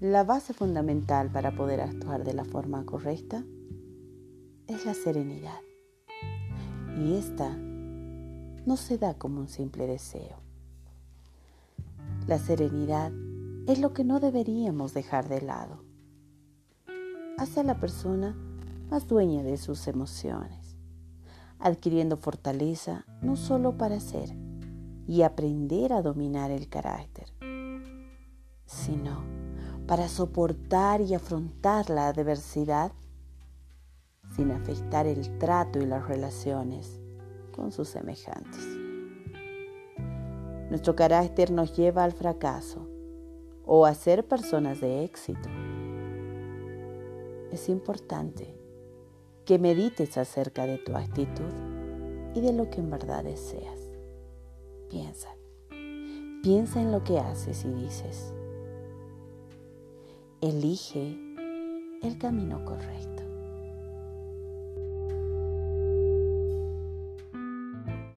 La base fundamental para poder actuar de la forma correcta es la serenidad. Y esta no se da como un simple deseo. La serenidad es lo que no deberíamos dejar de lado. Hace a la persona más dueña de sus emociones, adquiriendo fortaleza no solo para ser y aprender a dominar el carácter, sino para soportar y afrontar la adversidad sin afectar el trato y las relaciones con sus semejantes. Nuestro carácter nos lleva al fracaso o a ser personas de éxito. Es importante que medites acerca de tu actitud y de lo que en verdad deseas. Piensa, piensa en lo que haces y dices. Elige el camino correcto.